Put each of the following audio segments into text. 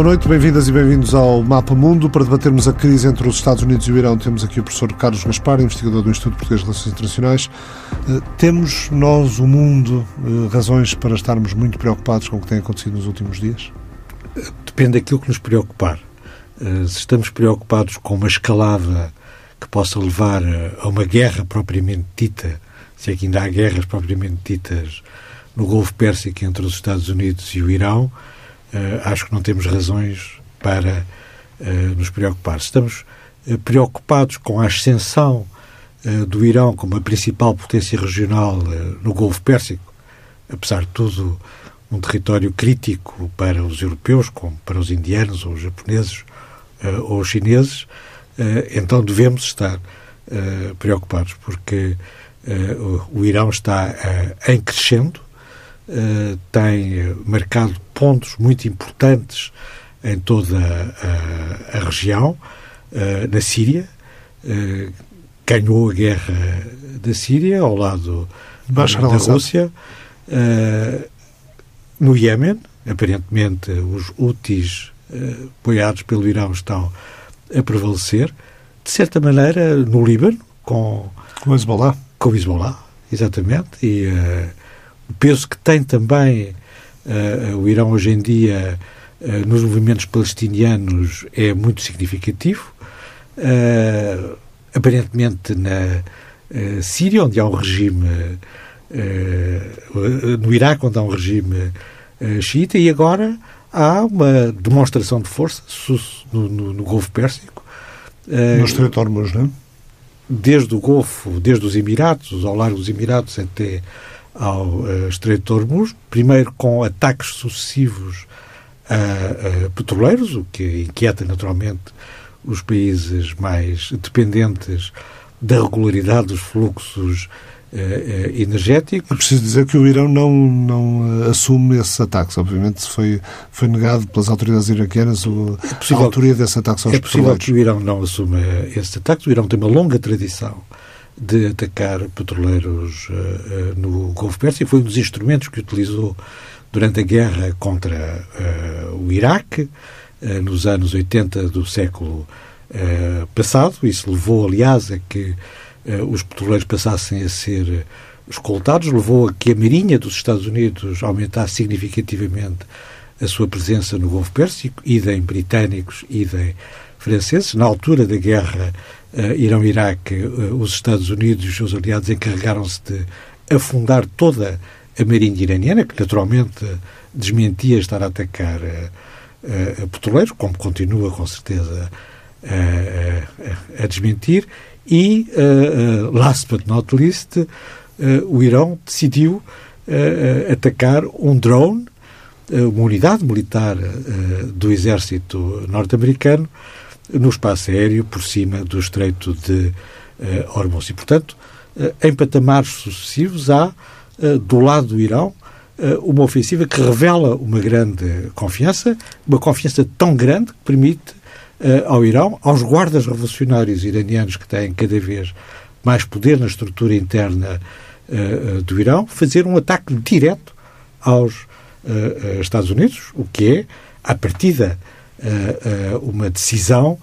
Boa noite, bem-vindas e bem-vindos ao Mapa Mundo. Para debatermos a crise entre os Estados Unidos e o Irão, temos aqui o professor Carlos Gaspar, investigador do Instituto Português de Relações Internacionais. Eh, temos nós, o mundo, eh, razões para estarmos muito preocupados com o que tem acontecido nos últimos dias? Depende daquilo que nos preocupar. Eh, se estamos preocupados com uma escalada que possa levar a uma guerra propriamente dita, se é que ainda há guerras propriamente ditas no Golfo Pérsico entre os Estados Unidos e o Irão, acho que não temos razões para uh, nos preocupar. Estamos uh, preocupados com a ascensão do Irão como a principal potência regional no Golfo Pérsico, apesar de tudo um território crítico para os europeus, como para os indianos ou os japoneses ou os chineses, então devemos estar preocupados, porque o Irão está em crescendo, eh, tem marcado pontos muito importantes em toda a, a região, uh, na Síria, uh, ganhou a guerra da Síria ao lado Bashar da Rússia, no Iémen, aparentemente os Houthis apoiados pelo Irão estão a prevalecer, de certa maneira no Líbano, com, com o Hezbollah. Com o Hezbollah, exatamente, e o peso que tem também uh, o Irão hoje em dia uh, nos movimentos palestinianos é muito significativo. Uh, aparentemente na Síria, onde há um regime, no Iraque, onde há um regime xiita, e agora há uma demonstração de força no, no, no Golfo Pérsico. No Estreito de Hormuz, não é? Desde o Golfo, desde os Emirados, ao largo dos Emirados até ao uh, Estreito de Hormuz, primeiro com ataques sucessivos a, a, petroleiros, o que inquieta naturalmente os países mais dependentes da regularidade dos fluxos uh, uh, energéticos. É preciso dizer que o Irão não, não assume esses ataques. Obviamente foi, foi negado pelas autoridades iraquianas o, é possível, a autoria desses ataques aos É possível que o Irão não assuma esses ataques. O Irão tem uma longa tradição de atacar petroleiros uh, no Golfo Pérsico. Foi um dos instrumentos que utilizou durante a guerra contra uh, o Iraque, nos anos 80 do século passado. Isso levou, aliás, a que os petroleiros passassem a ser escoltados, levou a que a Marinha dos Estados Unidos aumentasse significativamente a sua presença no Golfo Pérsico, idem britânicos, idem franceses. Na altura da guerra uh, Irão-Iraque, uh, os Estados Unidos e os seus aliados encarregaram-se de afundar toda a marinha iraniana, que naturalmente desmentia estar a atacar uh, petroleiros, como continua com certeza a desmentir, e, last but not least, o Irão decidiu atacar um drone, uma unidade militar do exército norte-americano, no espaço aéreo por cima do Estreito de uh, Hormuz. E, portanto, uh, em patamares sucessivos há, uh, do lado do Irão, uma ofensiva que revela uma grande confiança, uma confiança tão grande que permite ao Irão, aos guardas revolucionários iranianos que têm cada vez mais poder na estrutura interna do Irão, fazer um ataque direto aos Estados Unidos, o que é, à partida, uh, uma decisão,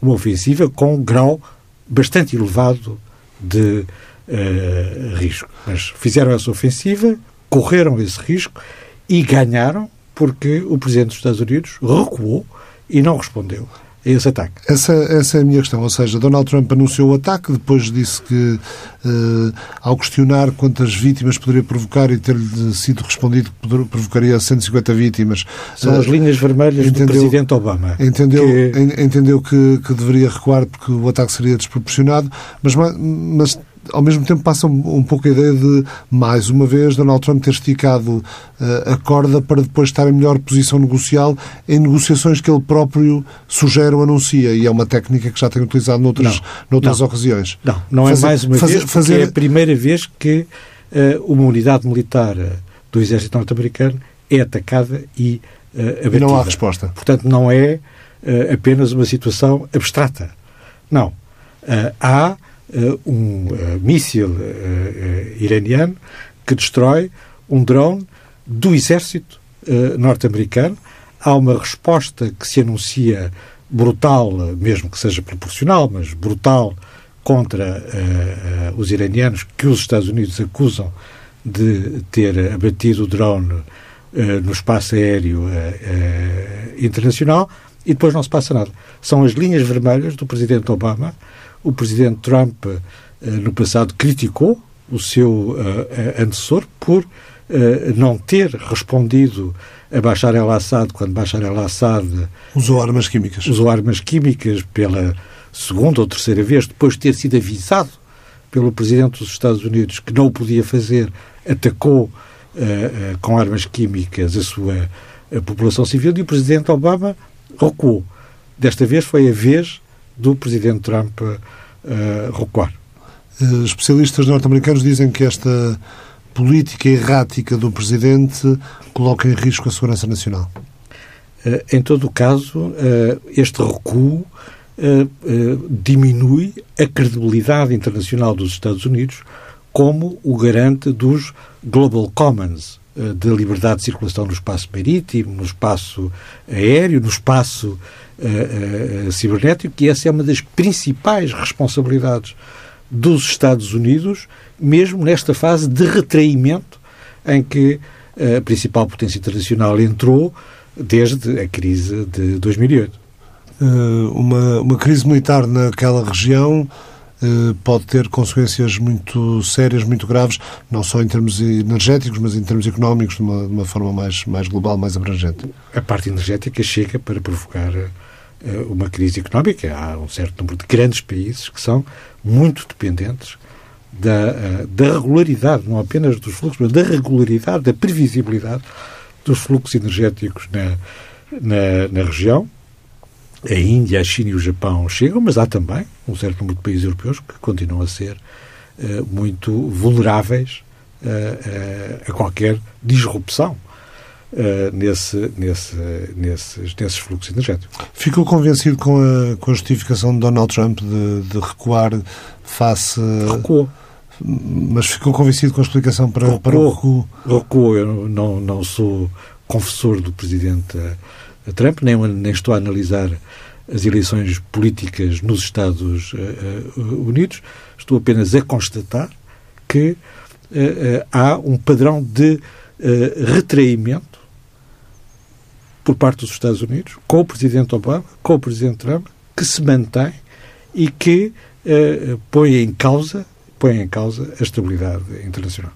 uma ofensiva com um grau bastante elevado de uh, risco. Mas fizeram essa ofensiva, correram esse risco e ganharam porque o Presidente dos Estados Unidos recuou e não respondeu esse ataque. Essa, essa é a minha questão. Ou seja, Donald Trump anunciou o ataque, depois disse que, uh, ao questionar quantas vítimas poderia provocar e ter-lhe sido respondido que provocaria 150 vítimas. São as linhas vermelhas entendeu, do Presidente Obama. Entendeu que, entendeu que, que deveria recuar porque o ataque seria desproporcionado, mas, mas ao mesmo tempo passa um, um, pouco a ideia de, mais uma vez, Donald Trump ter esticado uh, a corda para depois estar em melhor posição negocial em negociações que ele próprio sugere ou anuncia. E é uma técnica que já tem utilizado noutras, não, noutras não, ocasiões. Não, não é fazer, é mais uma fazer, vez, fazer... é a primeira vez que uh, uma unidade militar uh, do exército norte-americano é atacada e uh, abatida. E não há resposta. Portanto, não é apenas uma situação abstrata. Não. há um uh, míssil uh, iraniano que destrói um drone do exército norte-americano. há uma resposta que se anuncia brutal, mesmo que seja proporcional, mas brutal, contra uh, uh, os iranianos que os Estados Unidos acusam de ter abatido o drone uh, no espaço aéreo internacional e depois não se passa nada. São as linhas vermelhas do presidente Obama. O presidente Trump, no passado, criticou o seu antecessor por não ter respondido a Bashar el-Assad quando Bashar el-Assad usou armas químicas. Usou armas químicas pela segunda ou terceira vez, depois de ter sido avisado pelo Presidente dos Estados Unidos que não o podia fazer, atacou uh, uh, com armas químicas a sua a população civil e o Presidente Obama recuou. Desta vez foi a vez do Presidente Trump uh, recuar. Especialistas norte-americanos dizem que esta política errática do Presidente coloca em risco a segurança nacional. Em todo o caso, este recuo uh, uh, diminui a credibilidade internacional dos Estados Unidos como o garante dos Global Commons, uh, da liberdade de circulação no espaço marítimo, no espaço aéreo, no espaço cibernético, que essa é uma das principais responsabilidades dos Estados Unidos, mesmo nesta fase de retraimento em que a principal potência internacional entrou desde a crise de 2008. Eh, uma, uma crise militar naquela região eh, pode ter consequências muito sérias, muito graves, não só em termos energéticos, mas em termos económicos, de uma, de uma forma mais, mais global, mais abrangente. A parte energética chega para provocar eh, uma crise económica. Há um certo número de grandes países que são muito dependentes da, da regularidade, não apenas dos fluxos, mas da regularidade, da previsibilidade dos fluxos energéticos na, na, na região a Índia, a China e o Japão chegam, mas há também um certo número de países europeus que continuam a ser uh, muito vulneráveis uh, uh, a qualquer disrupção nesse, nesse, nesses, nesses fluxos energéticos. Ficou convencido com a, com a justificação de Donald Trump de, de recuar face. Recuou. Mas ficou convencido com a explicação para, recuou, para o recuo? Recuou. Eu não, não sou confessor do presidente Trump, nem, nem estou a analisar as eleições políticas nos Estados uh, Unidos, estou apenas a constatar que uh, uh, há um padrão de retraimento por parte dos Estados Unidos, com o Presidente Obama, com o Presidente Trump, que se mantém e que põe em causa põe em causa a estabilidade internacional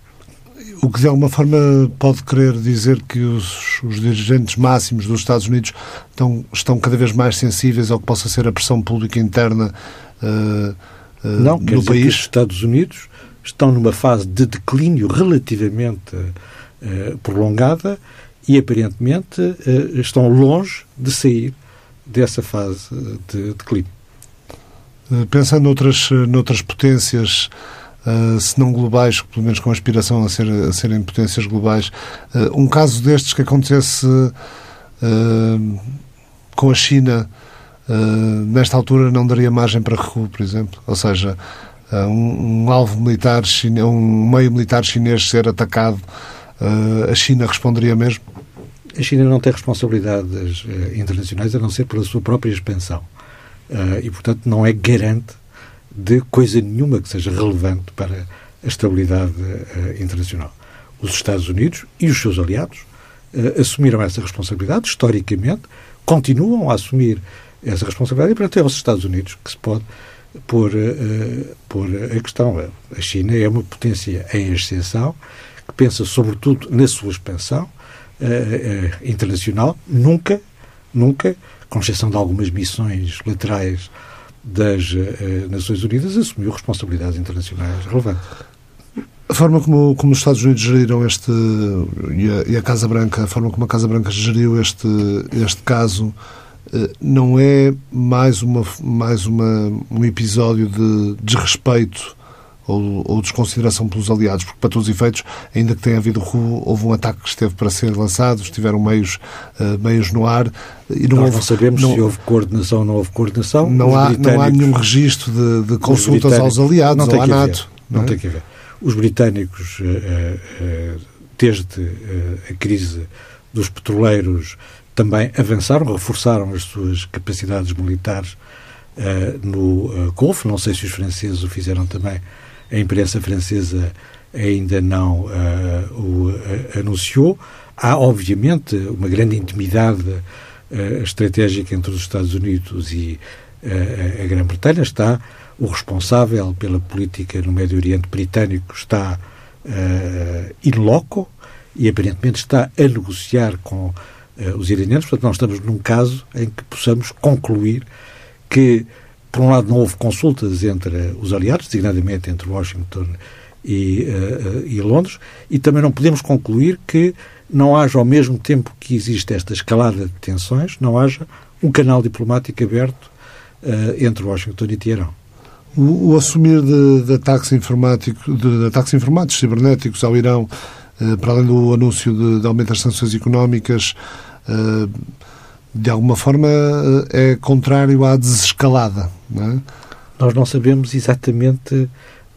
o que de alguma forma pode querer dizer que os, os, dirigentes máximos dos Estados Unidos estão, estão cada vez mais sensíveis ao que possa ser a pressão pública interna uh, uh, Não, no país? Que os Estados Unidos estão numa fase de declínio relativamente prolongada e aparentemente estão longe de sair dessa fase de declínio. Pensando noutras, noutras potências uh, se não globais, pelo menos com aspiração a, ser, a serem potências globais. Uh, um caso destes que acontecesse uh, com a China, nesta altura, não daria margem para recuo, por exemplo? Ou seja, um, um, alvo militar, um meio militar chinês ser atacado, a China responderia mesmo? A China não tem responsabilidades internacionais a não ser pela sua própria expansão. e, portanto, não é garante de coisa nenhuma que seja relevante para a estabilidade uh, internacional. Os Estados Unidos e os seus aliados uh, assumiram essa responsabilidade, historicamente, continuam a assumir essa responsabilidade, e, portanto, é aos Estados Unidos que se pode pôr, uh, pôr a questão. A China é uma potência em ascensão, que pensa sobretudo na sua expansão internacional, nunca, nunca, com exceção de algumas missões laterais das uh, Nações Unidas assumiu responsabilidades internacionais relevantes. A forma como, como os Estados Unidos geriram este, e a, e a, Casa Branca, a forma como a Casa Branca geriu este, este caso, não é mais, uma, mais uma, um episódio de desrespeito ou, ou, desconsideração pelos aliados, porque para todos os efeitos, ainda que tenha havido houve um ataque que esteve para ser lançado, estiveram meios, uh, meios no ar. E não, houve, não sabemos não, se houve coordenação ou não houve coordenação. Não, há, não há nenhum registro de, de consultas aos aliados ou à NATO. Não, não é? tem que haver. Os britânicos, uh, desde a crise dos petroleiros, também avançaram, reforçaram as suas capacidades militares no Golfo. Não sei se os franceses o fizeram também. A imprensa francesa ainda não o anunciou. Há, obviamente, uma grande intimidade estratégica entre os Estados Unidos e a Grã-Bretanha. Está o responsável pela política no Médio Oriente britânico está uh, in loco e aparentemente está a negociar com uh, os iranianos. Portanto, nós estamos num caso em que possamos concluir que, por um lado, não houve consultas entre os aliados, designadamente entre Washington e, uh, e Londres, e também não podemos concluir que não haja, ao mesmo tempo que existe esta escalada de tensões, não haja um canal diplomático aberto entre Washington e Teherão. O, o assumir de, de, ataques de, de, ataques informáticos cibernéticos ao Irão, eh, para além do anúncio de, de aumento das sanções económicas, eh, de alguma forma eh, é contrário à desescalada, não é? Nós não sabemos exatamente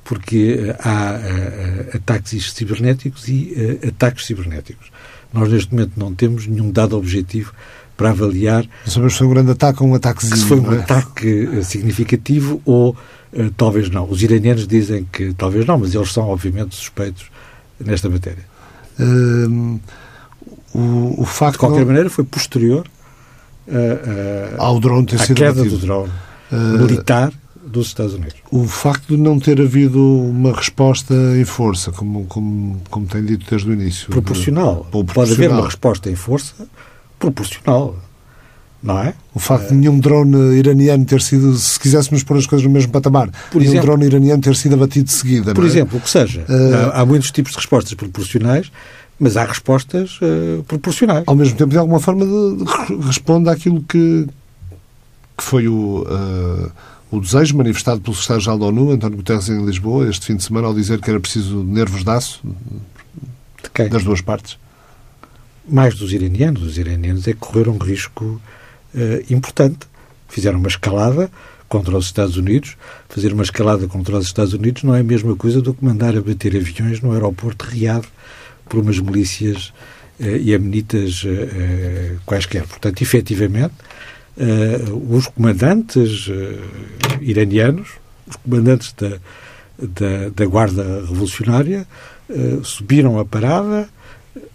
porque há uh, ataques cibernéticos e ataques cibernéticos. Nós, neste momento, não temos nenhum dado objetivo para avaliar. Não sabemos se foi um grande ataque ou um ataquezinho. Se foi um é? ataque significativo ou Uh, talvez não. Os iranianos dizem que talvez não, mas eles são, obviamente, suspeitos nesta matéria. Uh, o, o, facto de qualquer não... maneira, foi posterior ao drone ter à sido queda do drone militar dos Estados Unidos. O facto de não ter havido uma resposta em força, como, como, como tem dito desde o início. Proporcional. De... proporcional. Pode haver uma resposta em força proporcional não é? O facto de nenhum drone iraniano ter sido, se quiséssemos pôr as coisas no mesmo patamar, por nenhum exemplo, drone iraniano ter sido abatido de seguida. Por é? exemplo, o que seja. Uh, há, há, muitos tipos de respostas proporcionais, mas há respostas uh, proporcionais. Ao mesmo tempo, de alguma forma, de, de, responde àquilo que, que foi o, uh, o desejo manifestado pelo secretário-geral da ONU, António Guterres, em Lisboa, este fim de semana, ao dizer que era preciso nervos de aço das duas partes. Mais dos iranianos. Os iranianos é que correram risco uh, importante. Fizeram uma escalada contra os Estados Unidos. Fazer uma escalada contra os Estados Unidos não é a mesma coisa do que mandar abater aviões no aeroporto de Riad por umas milícias uh, iemenitas uh, quaisquer. Portanto, efetivamente, uh, os comandantes iranianos, os comandantes da, da, da Guarda Revolucionária, subiram a parada,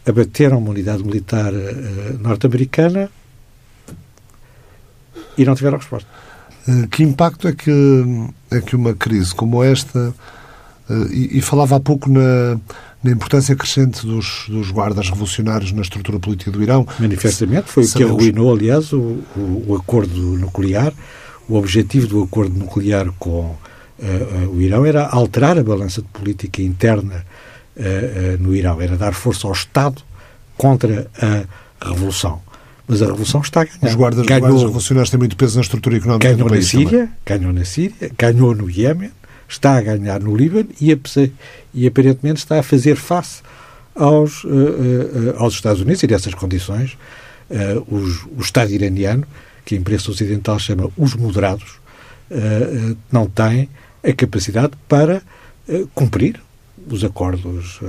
abateram uma unidade militar norte-americana e não tiveram resposta. Eh, que impacto é que, é que uma crise como esta, eh, e, e falava há pouco na, na importância crescente dos, dos, guardas revolucionários na estrutura política do Irão. Manifestamente, foi Sabemos... o que arruinou, aliás, o, o, o, acordo nuclear. O objetivo do acordo nuclear com uh, uh, o Irão era alterar a balança de política interna uh, no Irão, era dar força ao Estado contra a revolução mas a revolução está a ganhar. Os guardas, ganhou, guardas revolucionários têm muito peso na estrutura económica ganhou do país na Síria, também. Ganhou na Síria, ganhou no Iémen, está a ganhar no Líbano e, e aparentemente está a fazer face aos, uh, uh, aos Estados Unidos e dessas condições uh, os, o Estado iraniano, que a imprensa ocidental chama os moderados, não tem a capacidade para cumprir os acordos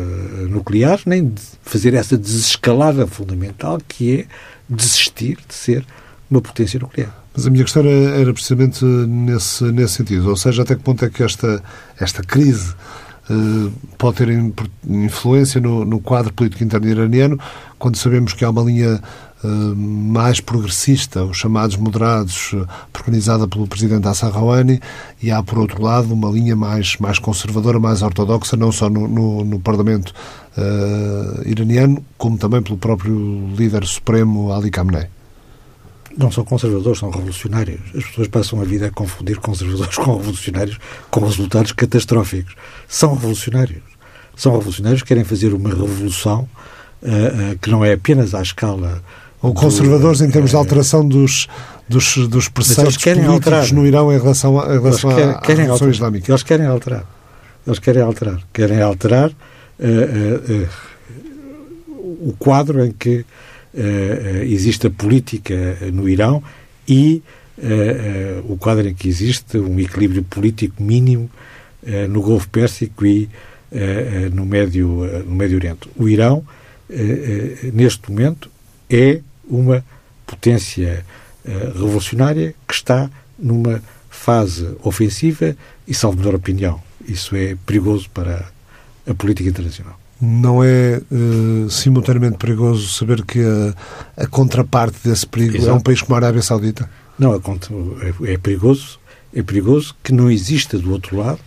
nucleares, nem de fazer essa desescalada fundamental que é desistir de ser uma potência nuclear. Mas a minha questão era, precisamente nesse, nesse sentido, ou seja, até que ponto é que esta, esta crise uh, pode ter influência no, no, quadro político interno iraniano, quando sabemos que há uma linha uh, mais progressista, os chamados moderados, uh, preconizada pelo presidente Hassan Rouhani, e há, por outro lado, uma linha mais, mais conservadora, mais ortodoxa, não só no, no, no Parlamento uh, iraniano, como também pelo próprio líder supremo Ali Khamenei. Não são conservadores, são revolucionários. As pessoas passam a vida a confundir conservadores com revolucionários com resultados catastróficos. São revolucionários. São revolucionários que querem fazer uma revolução uh, uh, que não é apenas à escala. Ou conservadores do, em termos de alteração dos, dos, dos preceitos políticos alterar. no Irão em relação, a, em relação querem, à, querem à Revolução Islâmica. Eles querem alterar. Eles querem alterar. Querem alterar uh, uh, o quadro em que existe a política no Irão e o quadro em que existe um equilíbrio político mínimo no Golfo Pérsico e no, Médio, no Médio Oriente. O Irão, neste momento, é uma potência revolucionária que está numa fase ofensiva e, salvo melhor opinião, isso é perigoso para a política internacional. Não é uh, simultaneamente perigoso saber que a, a contraparte desse perigo Exato. é um país como a Arábia Saudita? Não, é, é perigoso. É perigoso que não exista do outro lado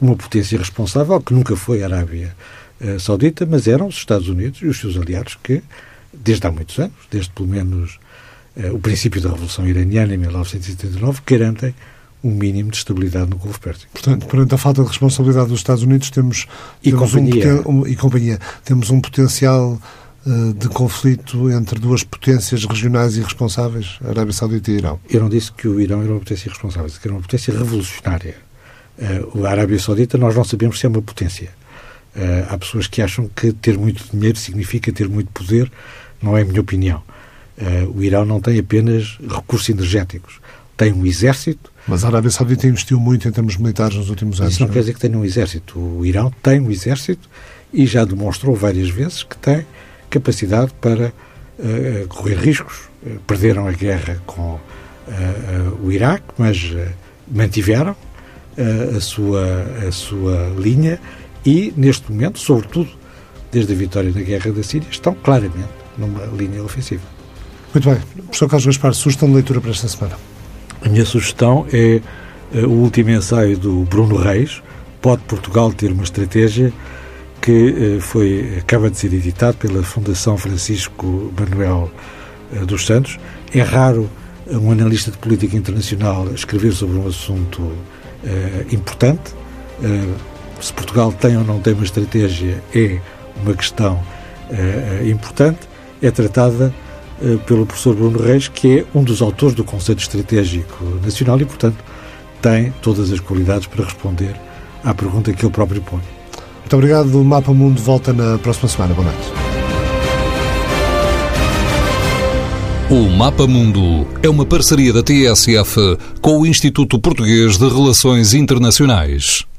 uma potência responsável, que nunca foi a Arábia uh, Saudita, mas eram os Estados Unidos e os seus aliados que, desde há muitos anos, desde pelo menos uh, o princípio da Revolução Iraniana em 1979, garantem um mínimo de estabilidade no Golfo Pérsico. Portanto, perante a falta de responsabilidade dos Estados Unidos, temos, e, temos companhia. Um, um, e companhia, temos um potencial uh, de conflito entre duas potências regionais irresponsáveis, Arábia Saudita e Irão. Eu não disse que o Irão era uma potência irresponsável, disse que era uma potência revolucionária. Uh, a Arábia Saudita, nós não sabemos se é uma potência. Uh, há pessoas que acham que ter muito dinheiro significa ter muito poder. Não é a minha opinião. o Irão não tem apenas recursos energéticos. Tem um exército, mas a Arábia Saudita investiu muito em termos militares nos últimos anos. Isso não, não é? quer dizer que tenha um exército. O Irão tem um exército e já demonstrou várias vezes que tem capacidade para uh, correr riscos. Uh, perderam a guerra com uh, o Iraque, mas mantiveram a, sua, a sua linha e, neste momento, sobretudo desde a vitória na guerra da Síria, estão claramente numa linha ofensiva. Muito bem. Professor Carlos Gaspar, sugestão de leitura para esta semana? A minha sugestão é uh, o último ensaio do Bruno Reis, Pode Portugal ter uma estratégia, que uh, foi, acaba de ser editado pela Fundação Francisco Manuel uh, dos Santos. É raro um analista de política internacional escrever sobre um assunto importante. Se Portugal tem ou não tem uma estratégia é uma questão importante. É tratada eh, pelo professor Bruno Reis, que é um dos autores do Conceito Estratégico Nacional e, portanto, tem todas as qualidades para responder à pergunta que ele próprio põe. Muito obrigado. O Mapa Mundo volta na próxima semana. Boa noite. O Mapa Mundo é uma parceria da TSF com o Instituto Português de Relações Internacionais.